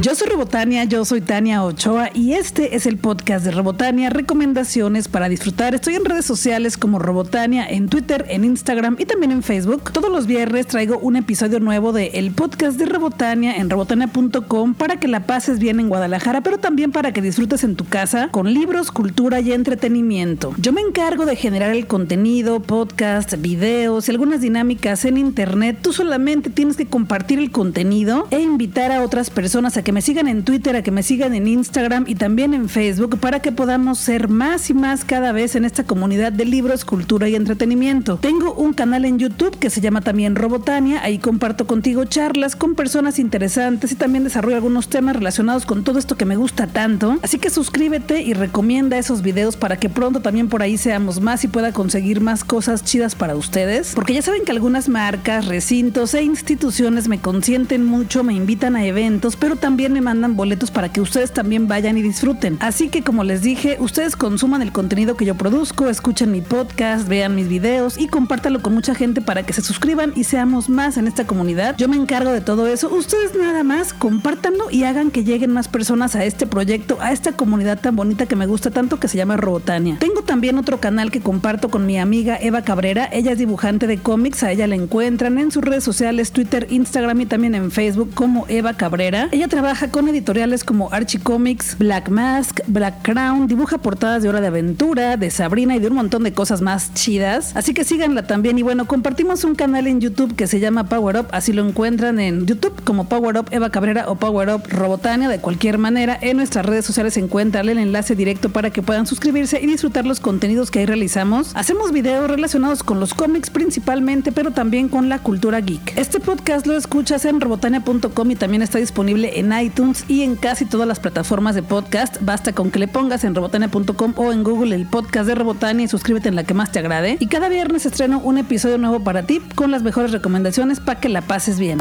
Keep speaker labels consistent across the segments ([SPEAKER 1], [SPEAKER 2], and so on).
[SPEAKER 1] Yo soy Robotania, yo soy Tania Ochoa y este es el podcast de Robotania, recomendaciones para disfrutar. Estoy en redes sociales como Robotania, en Twitter, en Instagram y también en Facebook. Todos los viernes traigo un episodio nuevo de el podcast de Robotania en robotania.com para que la pases bien en Guadalajara, pero también para que disfrutes en tu casa con libros, cultura y entretenimiento. Yo me encargo de generar el contenido, podcast, videos y algunas dinámicas en internet. Tú solamente tienes que compartir el contenido e invitar a otras personas a que me sigan en Twitter, a que me sigan en Instagram y también en Facebook para que podamos ser más y más cada vez en esta comunidad de libros, cultura y entretenimiento. Tengo un canal en YouTube que se llama también Robotania, ahí comparto contigo charlas con personas interesantes y también desarrollo algunos temas relacionados con todo esto que me gusta tanto. Así que suscríbete y recomienda esos videos para que pronto también por ahí seamos más y pueda conseguir más cosas chidas para ustedes. Porque ya saben que algunas marcas, recintos e instituciones me consienten mucho, me invitan a eventos, pero también también me mandan boletos para que ustedes también vayan y disfruten. Así que como les dije, ustedes consuman el contenido que yo produzco, escuchen mi podcast, vean mis videos y compártalo con mucha gente para que se suscriban y seamos más en esta comunidad. Yo me encargo de todo eso. Ustedes nada más compártanlo y hagan que lleguen más personas a este proyecto, a esta comunidad tan bonita que me gusta tanto que se llama Robotania. Tengo también otro canal que comparto con mi amiga Eva Cabrera. Ella es dibujante de cómics, a ella la encuentran en sus redes sociales, Twitter, Instagram y también en Facebook como Eva Cabrera. Ella trabaja trabaja con editoriales como Archie Comics, Black Mask, Black Crown, dibuja portadas de Hora de Aventura, de Sabrina y de un montón de cosas más chidas. Así que síganla también. Y bueno, compartimos un canal en YouTube que se llama Power Up. Así lo encuentran en YouTube como Power Up Eva Cabrera o Power Up Robotania. De cualquier manera, en nuestras redes sociales se encuentra el enlace directo para que puedan suscribirse y disfrutar los contenidos que ahí realizamos. Hacemos videos relacionados con los cómics principalmente, pero también con la cultura geek. Este podcast lo escuchas en robotania.com y también está disponible en iTunes y en casi todas las plataformas de podcast. Basta con que le pongas en robotania.com o en Google el podcast de Robotania y suscríbete en la que más te agrade. Y cada viernes estreno un episodio nuevo para ti con las mejores recomendaciones para que la pases bien.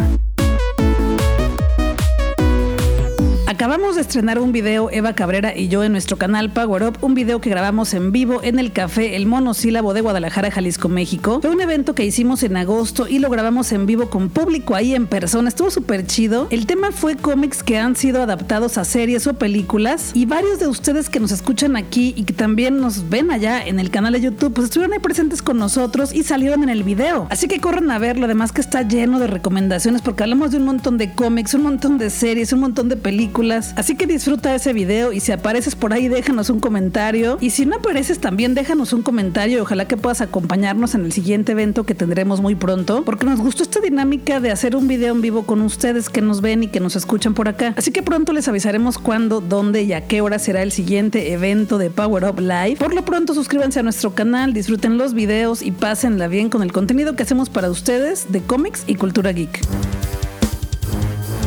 [SPEAKER 1] Acabamos de estrenar un video Eva Cabrera y yo en nuestro canal Power Up, un video que grabamos en vivo en el café El Monosílabo de Guadalajara, Jalisco, México. Fue un evento que hicimos en agosto y lo grabamos en vivo con público ahí en persona. Estuvo súper chido. El tema fue cómics que han sido adaptados a series o películas y varios de ustedes que nos escuchan aquí y que también nos ven allá en el canal de YouTube, pues estuvieron ahí presentes con nosotros y salieron en el video. Así que corran a verlo, además que está lleno de recomendaciones porque hablamos de un montón de cómics, un montón de series, un montón de películas Así que disfruta ese video y si apareces por ahí déjanos un comentario. Y si no apareces también déjanos un comentario y ojalá que puedas acompañarnos en el siguiente evento que tendremos muy pronto. Porque nos gustó esta dinámica de hacer un video en vivo con ustedes que nos ven y que nos escuchan por acá. Así que pronto les avisaremos cuándo, dónde y a qué hora será el siguiente evento de Power Up Live. Por lo pronto suscríbanse a nuestro canal, disfruten los videos y pásenla bien con el contenido que hacemos para ustedes de cómics y cultura geek.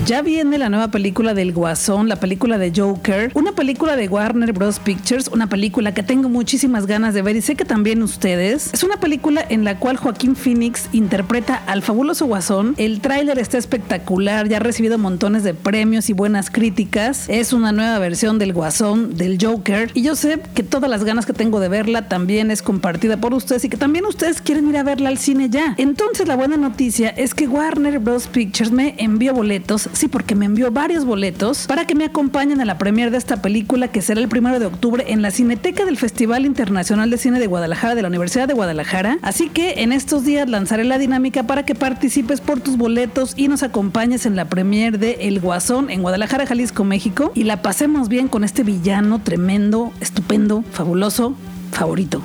[SPEAKER 1] Ya viene la nueva película del Guasón, la película de Joker, una película de Warner Bros. Pictures, una película que tengo muchísimas ganas de ver y sé que también ustedes. Es una película en la cual Joaquín Phoenix interpreta al fabuloso Guasón. El tráiler está espectacular, ya ha recibido montones de premios y buenas críticas. Es una nueva versión del Guasón, del Joker, y yo sé que todas las ganas que tengo de verla también es compartida por ustedes y que también ustedes quieren ir a verla al cine ya. Entonces la buena noticia es que Warner Bros. Pictures me envió boletos sí, porque me envió varios boletos para que me acompañen a la premier de esta película que será el primero de octubre en la Cineteca del Festival Internacional de Cine de Guadalajara de la Universidad de Guadalajara. Así que en estos días lanzaré la dinámica para que participes por tus boletos y nos acompañes en la premier de El Guasón en Guadalajara, Jalisco, México y la pasemos bien con este villano tremendo, estupendo, fabuloso, favorito.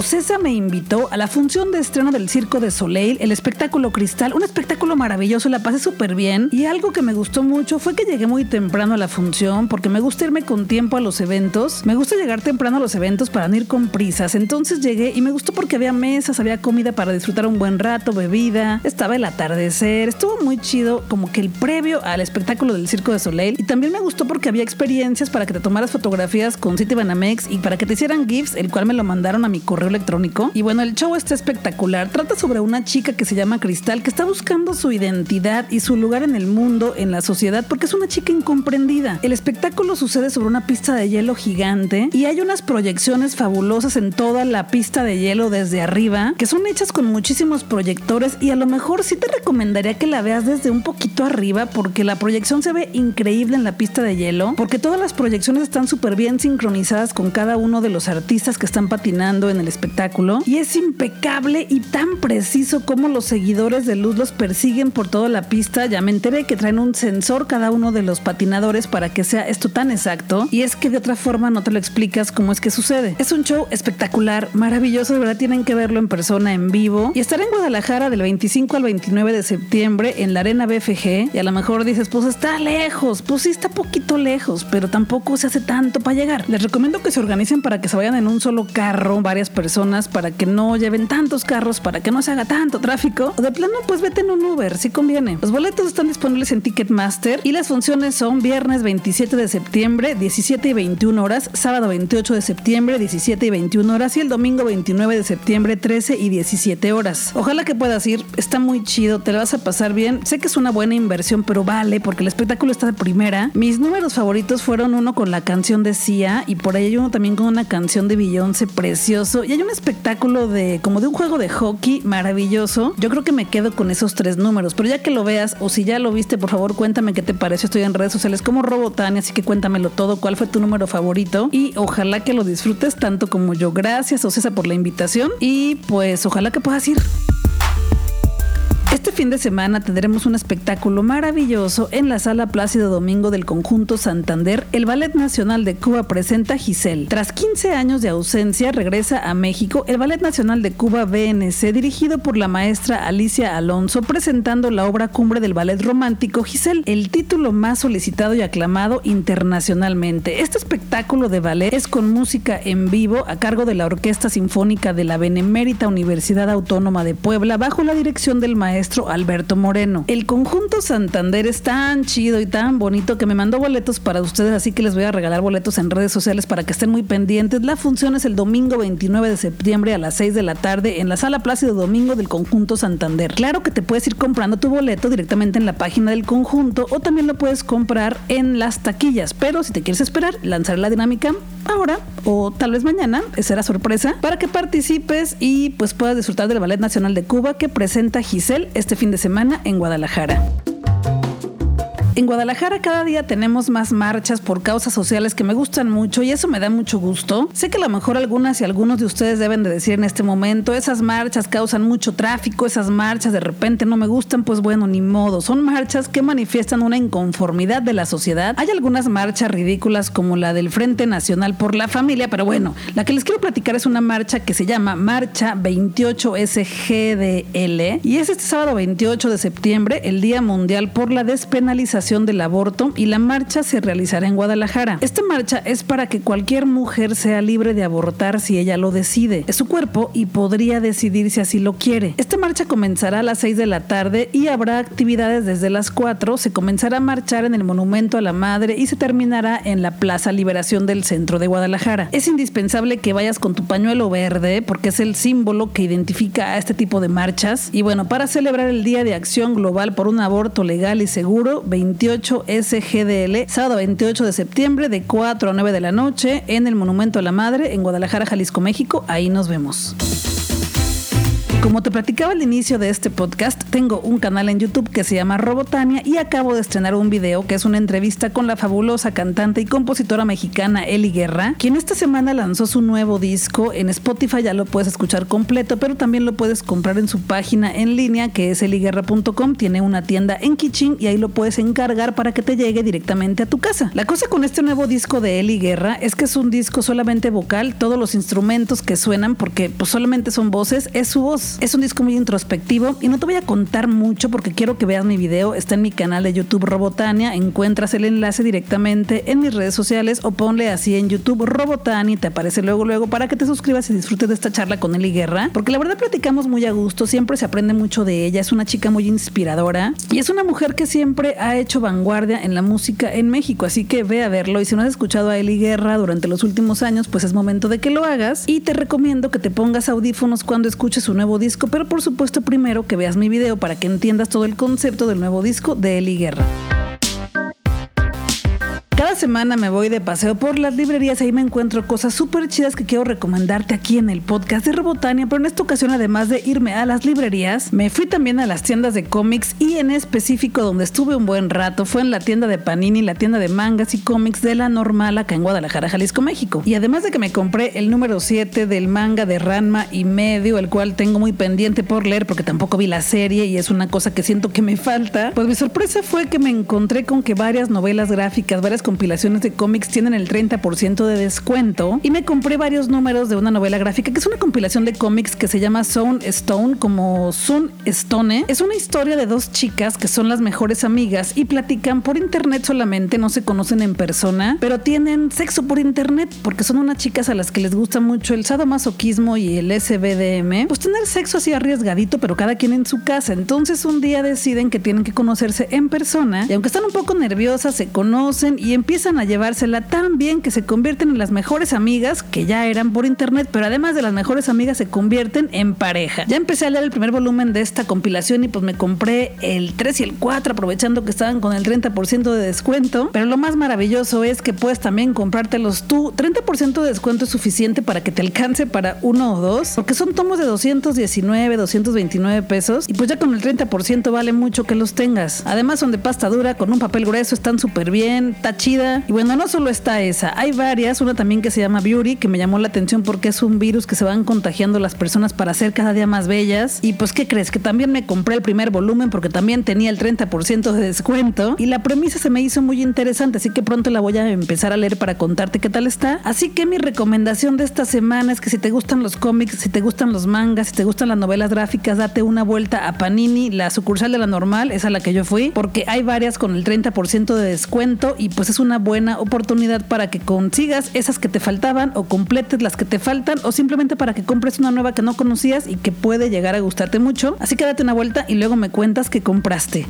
[SPEAKER 1] Ocesa me invitó a la función de estreno del Circo de Soleil, el espectáculo Cristal, un espectáculo maravilloso, la pasé súper bien. Y algo que me gustó mucho fue que llegué muy temprano a la función porque me gusta irme con tiempo a los eventos, me gusta llegar temprano a los eventos para no ir con prisas, entonces llegué y me gustó porque había mesas, había comida para disfrutar un buen rato, bebida, estaba el atardecer, estuvo muy chido como que el previo al espectáculo del Circo de Soleil. Y también me gustó porque había experiencias para que te tomaras fotografías con City Banamex y para que te hicieran GIFs, el cual me lo mandaron a mi correo electrónico. Y bueno, el show está espectacular. Trata sobre una chica que se llama Cristal que está buscando su identidad y su lugar en el mundo, en la sociedad, porque es una chica incomprendida. El espectáculo sucede sobre una pista de hielo gigante y hay unas proyecciones fabulosas en toda la pista de hielo desde arriba que son hechas con muchísimos proyectores y a lo mejor sí te recomendaría que la veas desde un poquito arriba porque la proyección se ve increíble en la pista de hielo porque todas las proyecciones están súper bien sincronizadas con cada uno de los artistas que están patinando en el espectáculo y es impecable y tan preciso como los seguidores de luz los persiguen por toda la pista. Ya me enteré que traen un sensor cada uno de los patinadores para que sea esto tan exacto y es que de otra forma no te lo explicas cómo es que sucede. Es un show espectacular, maravilloso, de verdad tienen que verlo en persona, en vivo y estar en Guadalajara del 25 al 29 de septiembre en la Arena BFG y a lo mejor dices, pues está lejos, pues sí está poquito lejos, pero tampoco se hace tanto para llegar. Les recomiendo que se organicen para que se vayan en un solo carro, varias personas, para que no lleven tantos carros, para que no se haga tanto tráfico. De plano, pues vete en un Uber, si conviene. Los boletos están disponibles en Ticketmaster y las funciones son viernes 27 de septiembre, 17 y 21 horas, sábado 28 de septiembre, 17 y 21 horas y el domingo 29 de septiembre, 13 y 17 horas. Ojalá que puedas ir, está muy chido, te lo vas a pasar bien. Sé que es una buena inversión, pero vale, porque el espectáculo está de primera. Mis números favoritos fueron uno con la canción de Sia y por ahí hay uno también con una canción de Beyoncé precioso y hay un espectáculo de como de un juego de hockey maravilloso. Yo creo que me quedo con esos tres números, pero ya que lo veas o si ya lo viste, por favor, cuéntame qué te pareció. Estoy en redes sociales como Robotania, así que cuéntamelo todo, cuál fue tu número favorito y ojalá que lo disfrutes tanto como yo. Gracias, Ocesa, por la invitación y pues ojalá que puedas ir. Fin de semana tendremos un espectáculo maravilloso en la Sala Plácido Domingo del Conjunto Santander. El Ballet Nacional de Cuba presenta Giselle. Tras 15 años de ausencia, regresa a México el Ballet Nacional de Cuba BNC, dirigido por la maestra Alicia Alonso, presentando la obra cumbre del ballet romántico Giselle, el título más solicitado y aclamado internacionalmente. Este espectáculo de ballet es con música en vivo a cargo de la Orquesta Sinfónica de la Benemérita Universidad Autónoma de Puebla, bajo la dirección del maestro Alberto Moreno. El conjunto Santander es tan chido y tan bonito que me mandó boletos para ustedes, así que les voy a regalar boletos en redes sociales para que estén muy pendientes. La función es el domingo 29 de septiembre a las 6 de la tarde en la sala Plácido Domingo del conjunto Santander. Claro que te puedes ir comprando tu boleto directamente en la página del conjunto o también lo puedes comprar en las taquillas, pero si te quieres esperar, lanzar la dinámica ahora o tal vez mañana, será sorpresa, para que participes y pues puedas disfrutar del Ballet Nacional de Cuba que presenta Giselle este fin de semana en Guadalajara. En Guadalajara cada día tenemos más marchas por causas sociales que me gustan mucho y eso me da mucho gusto. Sé que a lo mejor algunas y algunos de ustedes deben de decir en este momento, esas marchas causan mucho tráfico, esas marchas de repente no me gustan, pues bueno, ni modo. Son marchas que manifiestan una inconformidad de la sociedad. Hay algunas marchas ridículas como la del Frente Nacional por la Familia, pero bueno, la que les quiero platicar es una marcha que se llama Marcha 28 SGDL y es este sábado 28 de septiembre, el Día Mundial por la Despenalización del aborto y la marcha se realizará en Guadalajara. Esta marcha es para que cualquier mujer sea libre de abortar si ella lo decide. Es su cuerpo y podría decidir si así lo quiere. Esta marcha comenzará a las 6 de la tarde y habrá actividades desde las 4. Se comenzará a marchar en el Monumento a la Madre y se terminará en la Plaza Liberación del centro de Guadalajara. Es indispensable que vayas con tu pañuelo verde porque es el símbolo que identifica a este tipo de marchas. Y bueno, para celebrar el Día de Acción Global por un aborto legal y seguro, 28 SGDL, sábado 28 de septiembre de 4 a 9 de la noche en el Monumento a la Madre en Guadalajara, Jalisco, México. Ahí nos vemos. Como te platicaba al inicio de este podcast, tengo un canal en YouTube que se llama Robotania y acabo de estrenar un video que es una entrevista con la fabulosa cantante y compositora mexicana Eli Guerra, quien esta semana lanzó su nuevo disco. En Spotify ya lo puedes escuchar completo, pero también lo puedes comprar en su página en línea que es eliguerra.com. Tiene una tienda en Kitchen y ahí lo puedes encargar para que te llegue directamente a tu casa. La cosa con este nuevo disco de Eli Guerra es que es un disco solamente vocal, todos los instrumentos que suenan, porque pues solamente son voces, es su voz Es un disco muy introspectivo y no te voy a contar mucho porque quiero que veas mi video. Está en mi canal de YouTube Robotania. Encuentras el enlace directamente en mis redes sociales o ponle así en YouTube Robotania y te aparece luego luego para que te suscribas y disfrutes de esta charla con Eli Guerra. Porque la verdad platicamos muy a gusto, siempre se aprende mucho de ella. Es una chica muy inspiradora y es una mujer que siempre ha hecho vanguardia en la música en México. Así que ve a verlo y si no has escuchado a Eli Guerra durante los últimos años, pues es momento de que lo hagas y te recomiendo que te pongas audífonos cuando escuches su nuevo disco, pero por supuesto primero que veas mi video para que entiendas todo el concepto del nuevo disco de Eli Guerra. Cada semana me voy de paseo por las librerías y ahí me encuentro cosas súper chidas que quiero recomendarte aquí en el podcast de Robotania, pero en esta ocasión además de irme a las librerías, me fui también a las tiendas de cómics y en específico donde estuve un buen rato fue en la tienda de Panini, la tienda de mangas y cómics de la normal acá en Guadalajara, Jalisco, México. Y además de que me compré el número 7 del manga de Ranma y medio, el cual tengo muy pendiente por leer porque tampoco vi la serie y es una cosa que siento que me falta, pues mi sorpresa fue que me encontré con que varias novelas gráficas, varias compilaciones de cómics tienen el 30% de descuento y me compré varios números de una novela gráfica que es una compilación de cómics que se llama Zone Stone como Sun Stone. Es una historia de dos chicas que son las mejores amigas y platican por internet solamente, no se conocen en persona, pero tienen sexo por internet porque son unas chicas a las que les gusta mucho el sadomasoquismo y el SBDM. Pues tener sexo así arriesgadito, pero cada quien en su casa. Entonces un día deciden que tienen que conocerse en persona y aunque están un poco nerviosas, se conocen y empiezan a llevársela tan bien que se convierten en las mejores amigas que ya eran por internet, pero además de las mejores amigas se convierten en pareja. Ya empecé a leer el primer volumen de esta compilación y pues me compré el 3 y el 4 aprovechando que estaban con el 30% de descuento, pero lo más maravilloso es que puedes también comprártelos tú. 30% de descuento es suficiente para que te alcance para uno o dos, porque son tomos de 219, 229 pesos y pues ya con el 30% vale mucho que los tengas. Además son de pasta dura con un papel grueso, están súper bien, está y bueno, no solo está esa, hay varias, una también que se llama Beauty, que me llamó la atención porque es un virus que se van contagiando las personas para ser cada día más bellas. Y pues, ¿qué crees? Que también me compré el primer volumen porque también tenía el 30% de descuento. Y la premisa se me hizo muy interesante, así que pronto la voy a empezar a leer para contarte qué tal está. Así que mi recomendación de esta semana es que si te gustan los cómics, si te gustan los mangas, si te gustan las novelas gráficas, date una vuelta a Panini, la sucursal de la normal, es a la que yo fui, porque hay varias con el 30% de descuento y pues es una buena oportunidad para que consigas esas que te faltaban o completes las que te faltan o simplemente para que compres una nueva que no conocías y que puede llegar a gustarte mucho. Así que date una vuelta y luego me cuentas que compraste.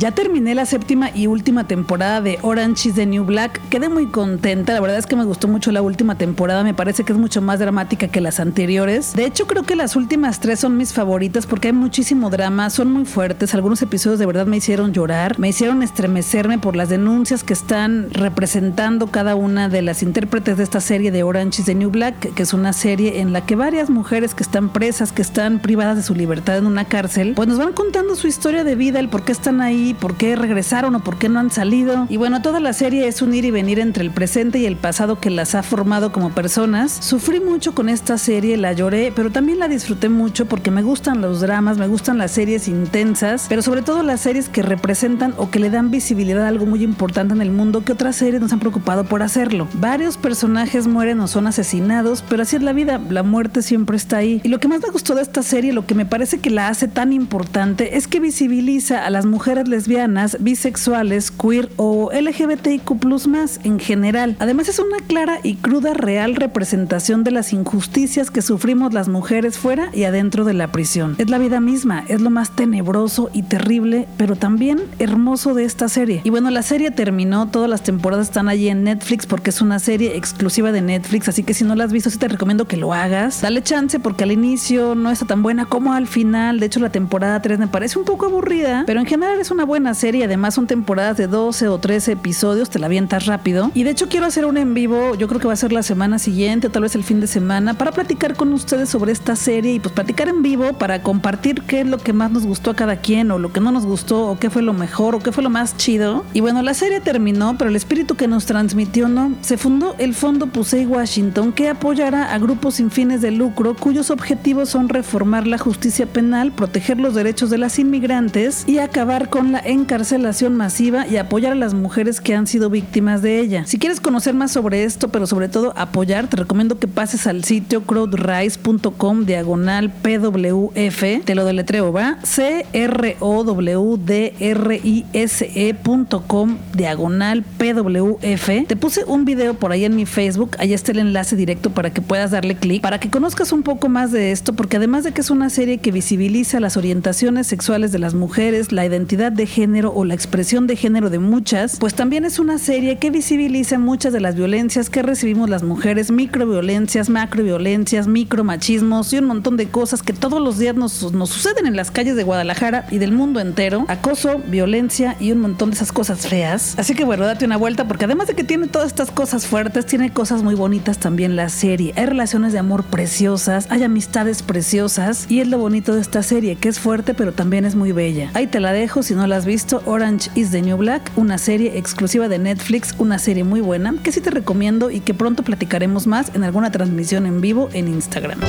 [SPEAKER 1] Ya terminé la séptima y última temporada de Orange is the New Black. Quedé muy contenta. La verdad es que me gustó mucho la última temporada. Me parece que es mucho más dramática que las anteriores. De hecho, creo que las últimas tres son mis favoritas porque hay muchísimo drama. Son muy fuertes. Algunos episodios de verdad me hicieron llorar. Me hicieron estremecerme por las denuncias que están representando cada una de las intérpretes de esta serie de Orange is the New Black, que es una serie en la que varias mujeres que están presas, que están privadas de su libertad en una cárcel, pues nos van contando su historia de vida, el por qué están ahí por qué regresaron o por qué no han salido. Y bueno, toda la serie es un ir y venir entre el presente y el pasado que las ha formado como personas. Sufrí mucho con esta serie, la lloré, pero también la disfruté mucho porque me gustan los dramas, me gustan las series intensas, pero sobre todo las series que representan o que le dan visibilidad a algo muy importante en el mundo que otras series nos han preocupado por hacerlo. Varios personajes mueren o son asesinados, pero así es la vida, la muerte siempre está ahí. Y lo que más me gustó de esta serie, lo que me parece que la hace tan importante, es que visibiliza a las mujeres lesbianas, bisexuales, queer o LGBTIQ más en general. Además es una clara y cruda real representación de las injusticias que sufrimos las mujeres fuera y adentro de la prisión. Es la vida misma, es lo más tenebroso y terrible, pero también hermoso de esta serie. Y bueno, la serie terminó, todas las temporadas están allí en Netflix porque es una serie exclusiva de Netflix, así que si no la has visto, sí te recomiendo que lo hagas. Dale chance porque al inicio no está tan buena como al final. De hecho, la temporada 3 me parece un poco aburrida, pero en general es una buena serie. Además, son temporadas de 12 o 13 episodios, te la avientas rápido. Y de hecho, quiero hacer un en vivo, yo creo que va a ser la semana siguiente o tal vez el fin de semana, para platicar con ustedes sobre esta serie y pues platicar en vivo para compartir qué es lo que más nos gustó a cada quien o lo que no nos gustó o qué fue lo mejor o qué fue lo más chido. Y bueno, la serie terminó, pero el espíritu que nos transmitió no. Se fundó el Fondo Pusey Washington que apoyará a grupos sin fines de lucro cuyos objetivos son reformar la justicia penal, proteger los derechos de las inmigrantes y acabar con la la encarcelación masiva y apoyar a las mujeres que han sido víctimas de ella. Si quieres conocer más sobre esto, pero sobre todo apoyar, te recomiendo que pases al sitio crowdrise.com diagonal PWF, te lo deletreo, va, C R O W D R I S E.com diagonal PWF. Te puse un video por ahí en mi Facebook, ahí está el enlace directo para que puedas darle clic, para que conozcas un poco más de esto, porque además de que es una serie que visibiliza las orientaciones sexuales de las mujeres, la identidad de género o la expresión de género de muchas, pues también es una serie que visibiliza muchas de las violencias que recibimos las mujeres, microviolencias, macroviolencias, micromachismos y un montón de cosas que todos los días nos, nos suceden en las calles de Guadalajara y del mundo entero. Acoso, violencia y un montón de esas cosas feas. Así que bueno, date una vuelta porque además de que tiene todas estas cosas fuertes, tiene cosas muy bonitas también la serie. Hay relaciones de amor preciosas, hay amistades preciosas y es lo bonito de esta serie, que es fuerte pero también es muy bella. Ahí te la dejo si no la has visto, Orange is the New Black, una serie exclusiva de Netflix, una serie muy buena que sí te recomiendo y que pronto platicaremos más en alguna transmisión en vivo en Instagram.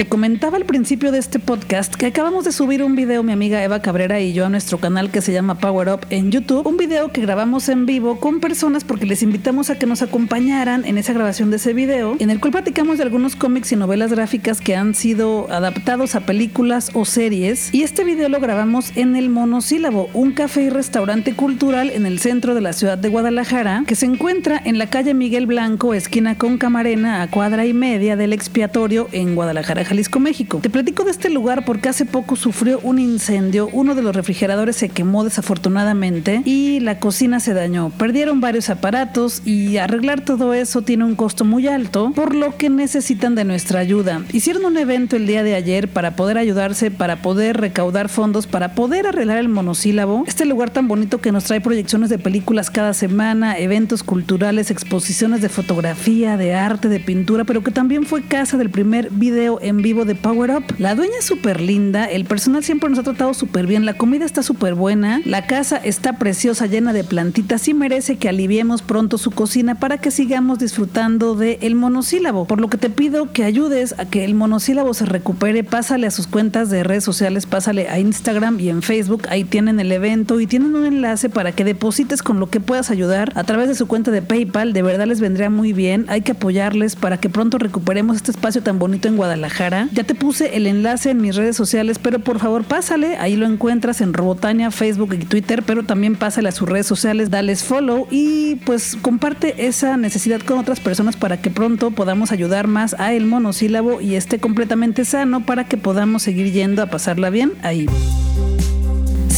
[SPEAKER 1] Te comentaba al principio de este podcast que acabamos de subir un video mi amiga Eva Cabrera y yo a nuestro canal que se llama Power Up en YouTube, un video que grabamos en vivo con personas porque les invitamos a que nos acompañaran en esa grabación de ese video, en el cual platicamos de algunos cómics y novelas gráficas que han sido adaptados a películas o series. Y este video lo grabamos en el Monosílabo, un café y restaurante cultural en el centro de la ciudad de Guadalajara que se encuentra en la calle Miguel Blanco, esquina con Camarena, a cuadra y media del expiatorio en Guadalajara, Jalisco, México. Te platico de este lugar porque hace poco sufrió un incendio, uno de los refrigeradores se quemó desafortunadamente y la cocina se dañó. Perdieron varios aparatos y arreglar todo eso tiene un costo muy alto, por lo que necesitan de nuestra ayuda. Hicieron un evento el día de ayer para poder ayudarse, para poder recaudar fondos, para poder arreglar el monosílabo. Este lugar tan bonito que nos trae proyecciones de películas cada semana, eventos culturales, exposiciones de fotografía, de arte, de pintura, pero que también fue casa del primer video en vivo de Power Up. La dueña es súper linda, el personal siempre nos ha tratado súper bien, la comida está súper buena, la casa está preciosa, llena de plantitas y merece que aliviemos pronto su cocina para que sigamos disfrutando del el monosílabo. Por lo que te pido que ayudes a que el monosílabo se recupere, pásale a sus cuentas de redes sociales, pásale a Instagram y en Facebook, ahí tienen el evento y tienen un enlace para que deposites con lo que puedas ayudar a través de su cuenta de PayPal, de verdad les vendría muy bien, hay que apoyarles para que pronto recuperemos este espacio tan bonito en Guadalajara ya te puse el enlace en mis redes sociales, pero por favor pásale, ahí lo encuentras en Robotania, Facebook y Twitter, pero también pásale a sus redes sociales, dales follow y pues comparte esa necesidad con otras personas para que pronto podamos ayudar más a el monosílabo y esté completamente sano para que podamos seguir yendo a pasarla bien ahí.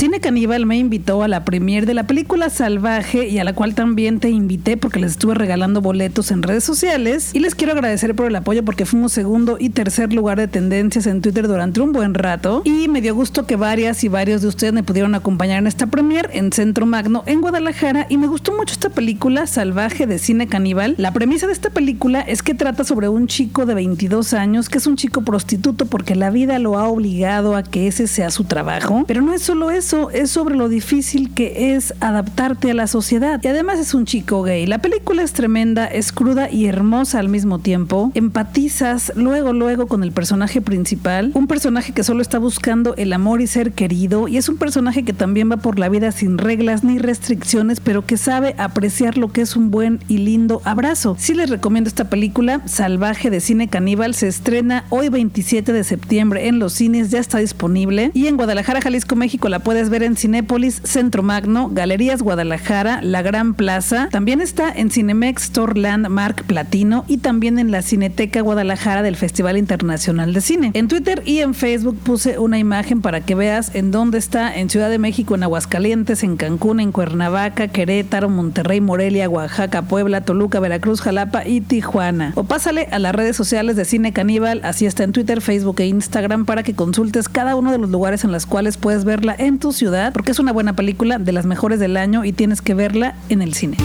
[SPEAKER 1] Cine Caníbal me invitó a la premier de la película Salvaje y a la cual también te invité porque les estuve regalando boletos en redes sociales. Y les quiero agradecer por el apoyo porque fuimos segundo y tercer lugar de tendencias en Twitter durante un buen rato. Y me dio gusto que varias y varios de ustedes me pudieron acompañar en esta premier en Centro Magno en Guadalajara. Y me gustó mucho esta película Salvaje de Cine Caníbal. La premisa de esta película es que trata sobre un chico de 22 años que es un chico prostituto porque la vida lo ha obligado a que ese sea su trabajo, pero no es solo eso es sobre lo difícil que es adaptarte a la sociedad. Y además es un chico gay. La película es tremenda, es cruda y hermosa al mismo tiempo. Empatizas luego, luego con el personaje principal. Un personaje que solo está buscando el amor y ser querido. Y es un personaje que también va por la vida sin reglas ni restricciones, pero que sabe apreciar lo que es un buen y lindo abrazo. Sí les recomiendo esta película, Salvaje de Cine Caníbal. Se estrena hoy 27 de septiembre en los cines, ya está disponible. Y en Guadalajara, Jalisco, México la puedes ver en Cinépolis, Centro Magno, Galerías Guadalajara, La Gran Plaza. También está en Cinemex Store Mark Platino y también en la Cineteca Guadalajara del Festival Internacional de Cine. En Twitter y en Facebook puse una imagen para que veas en dónde está en Ciudad de México, en Aguascalientes, en Cancún, en Cuernavaca, Querétaro, Monterrey, Morelia, Oaxaca, Puebla, Toluca, Veracruz, Jalapa y Tijuana. O pásale a las redes sociales de Cine Caníbal, así está en Twitter, Facebook e Instagram para que consultes cada uno de los lugares en los cuales puedes verla en ciudad, porque es una buena película, de las mejores del año y tienes que verla en el cine.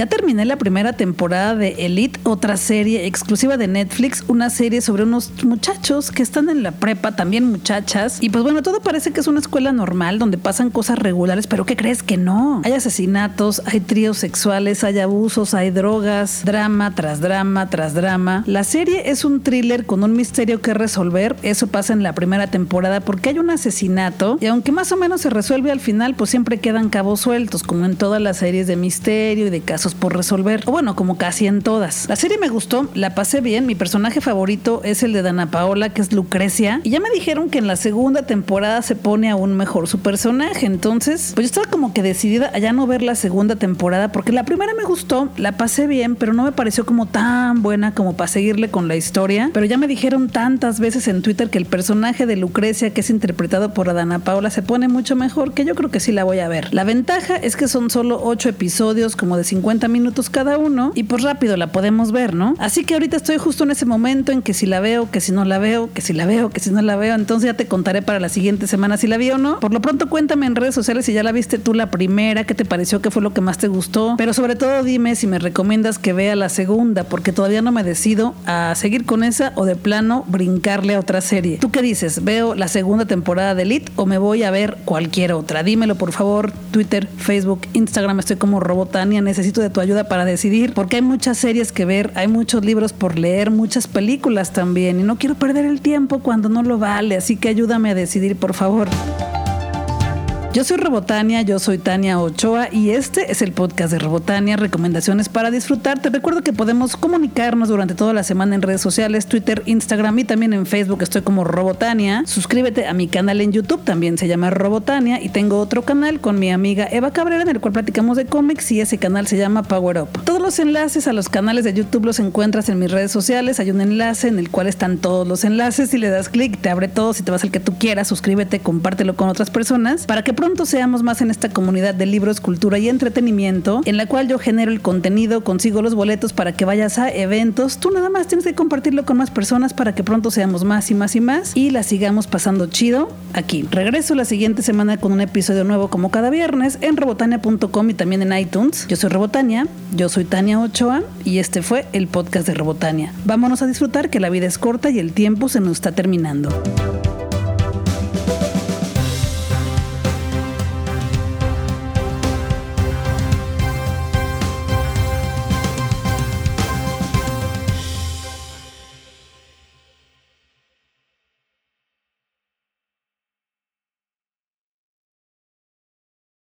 [SPEAKER 1] Ya terminé la primera temporada de Elite, otra serie exclusiva de Netflix, una serie sobre unos muchachos que están en la prepa, también muchachas. Y pues bueno, todo parece que es una escuela normal donde pasan cosas regulares, pero ¿qué crees que no? Hay asesinatos, hay tríos sexuales, hay abusos, hay drogas, drama tras drama tras drama. La serie es un thriller con un misterio que resolver. Eso pasa en la primera temporada porque hay un asesinato y aunque más o menos se resuelve al final, pues siempre quedan cabos sueltos, como en todas las series de misterio y de casos por resolver. O bueno, como casi en todas. La serie me gustó, la pasé bien. Mi personaje favorito es el de Dana Paola, que es Lucrecia. Y ya me dijeron que en la segunda temporada se pone aún mejor su personaje. Entonces, pues yo estaba como que decidida a ya no ver la segunda temporada porque la primera me gustó, la pasé bien, pero no me pareció como tan buena como para seguirle con la historia. Pero ya me dijeron tantas veces en Twitter que el personaje de Lucrecia, que es interpretado por Adana Paola, se pone mucho mejor, que yo creo que sí la voy a ver. La ventaja es que son solo 8 episodios, como de 50 minutos cada uno, y pues rápido la podemos ver, ¿no? Así que ahorita estoy justo en ese momento en que si la veo, que si no la veo, que si la veo, que si no la veo, entonces ya te contaré para la siguiente semana si la vi o no. Por lo pronto cuéntame en redes sociales si ya la viste tú la primera, qué te pareció, qué fue lo que más te gustó, pero sobre todo dime si me recomiendas que vea la segunda, porque todavía no me decido a seguir con esa o de plano brincarle a otra serie. ¿Tú qué dices? ¿Veo la segunda temporada de Elite o me voy a ver cualquier otra? Dímelo por favor, Twitter, Facebook, Instagram, estoy como Robotania, necesito de tu ayuda para decidir, porque hay muchas series que ver, hay muchos libros por leer, muchas películas también, y no quiero perder el tiempo cuando no lo vale, así que ayúdame a decidir, por favor. Yo soy Robotania, yo soy Tania Ochoa y este es el podcast de Robotania, recomendaciones para disfrutar. Te recuerdo que podemos comunicarnos durante toda la semana en redes sociales, Twitter, Instagram y también en Facebook estoy como Robotania. Suscríbete a mi canal en YouTube, también se llama Robotania y tengo otro canal con mi amiga Eva Cabrera en el cual platicamos de cómics y ese canal se llama Power Up. Todos los enlaces a los canales de YouTube los encuentras en mis redes sociales, hay un enlace en el cual están todos los enlaces, si le das clic te abre todo, si te vas al que tú quieras, suscríbete, compártelo con otras personas para que pronto seamos más en esta comunidad de libros, cultura y entretenimiento, en la cual yo genero el contenido, consigo los boletos para que vayas a eventos. Tú nada más tienes que compartirlo con más personas para que pronto seamos más y más y más y la sigamos pasando chido aquí. Regreso la siguiente semana con un episodio nuevo como cada viernes en robotania.com y también en iTunes. Yo soy Robotania, yo soy Tania Ochoa y este fue el podcast de Robotania. Vámonos a disfrutar que la vida es corta y el tiempo se nos está terminando.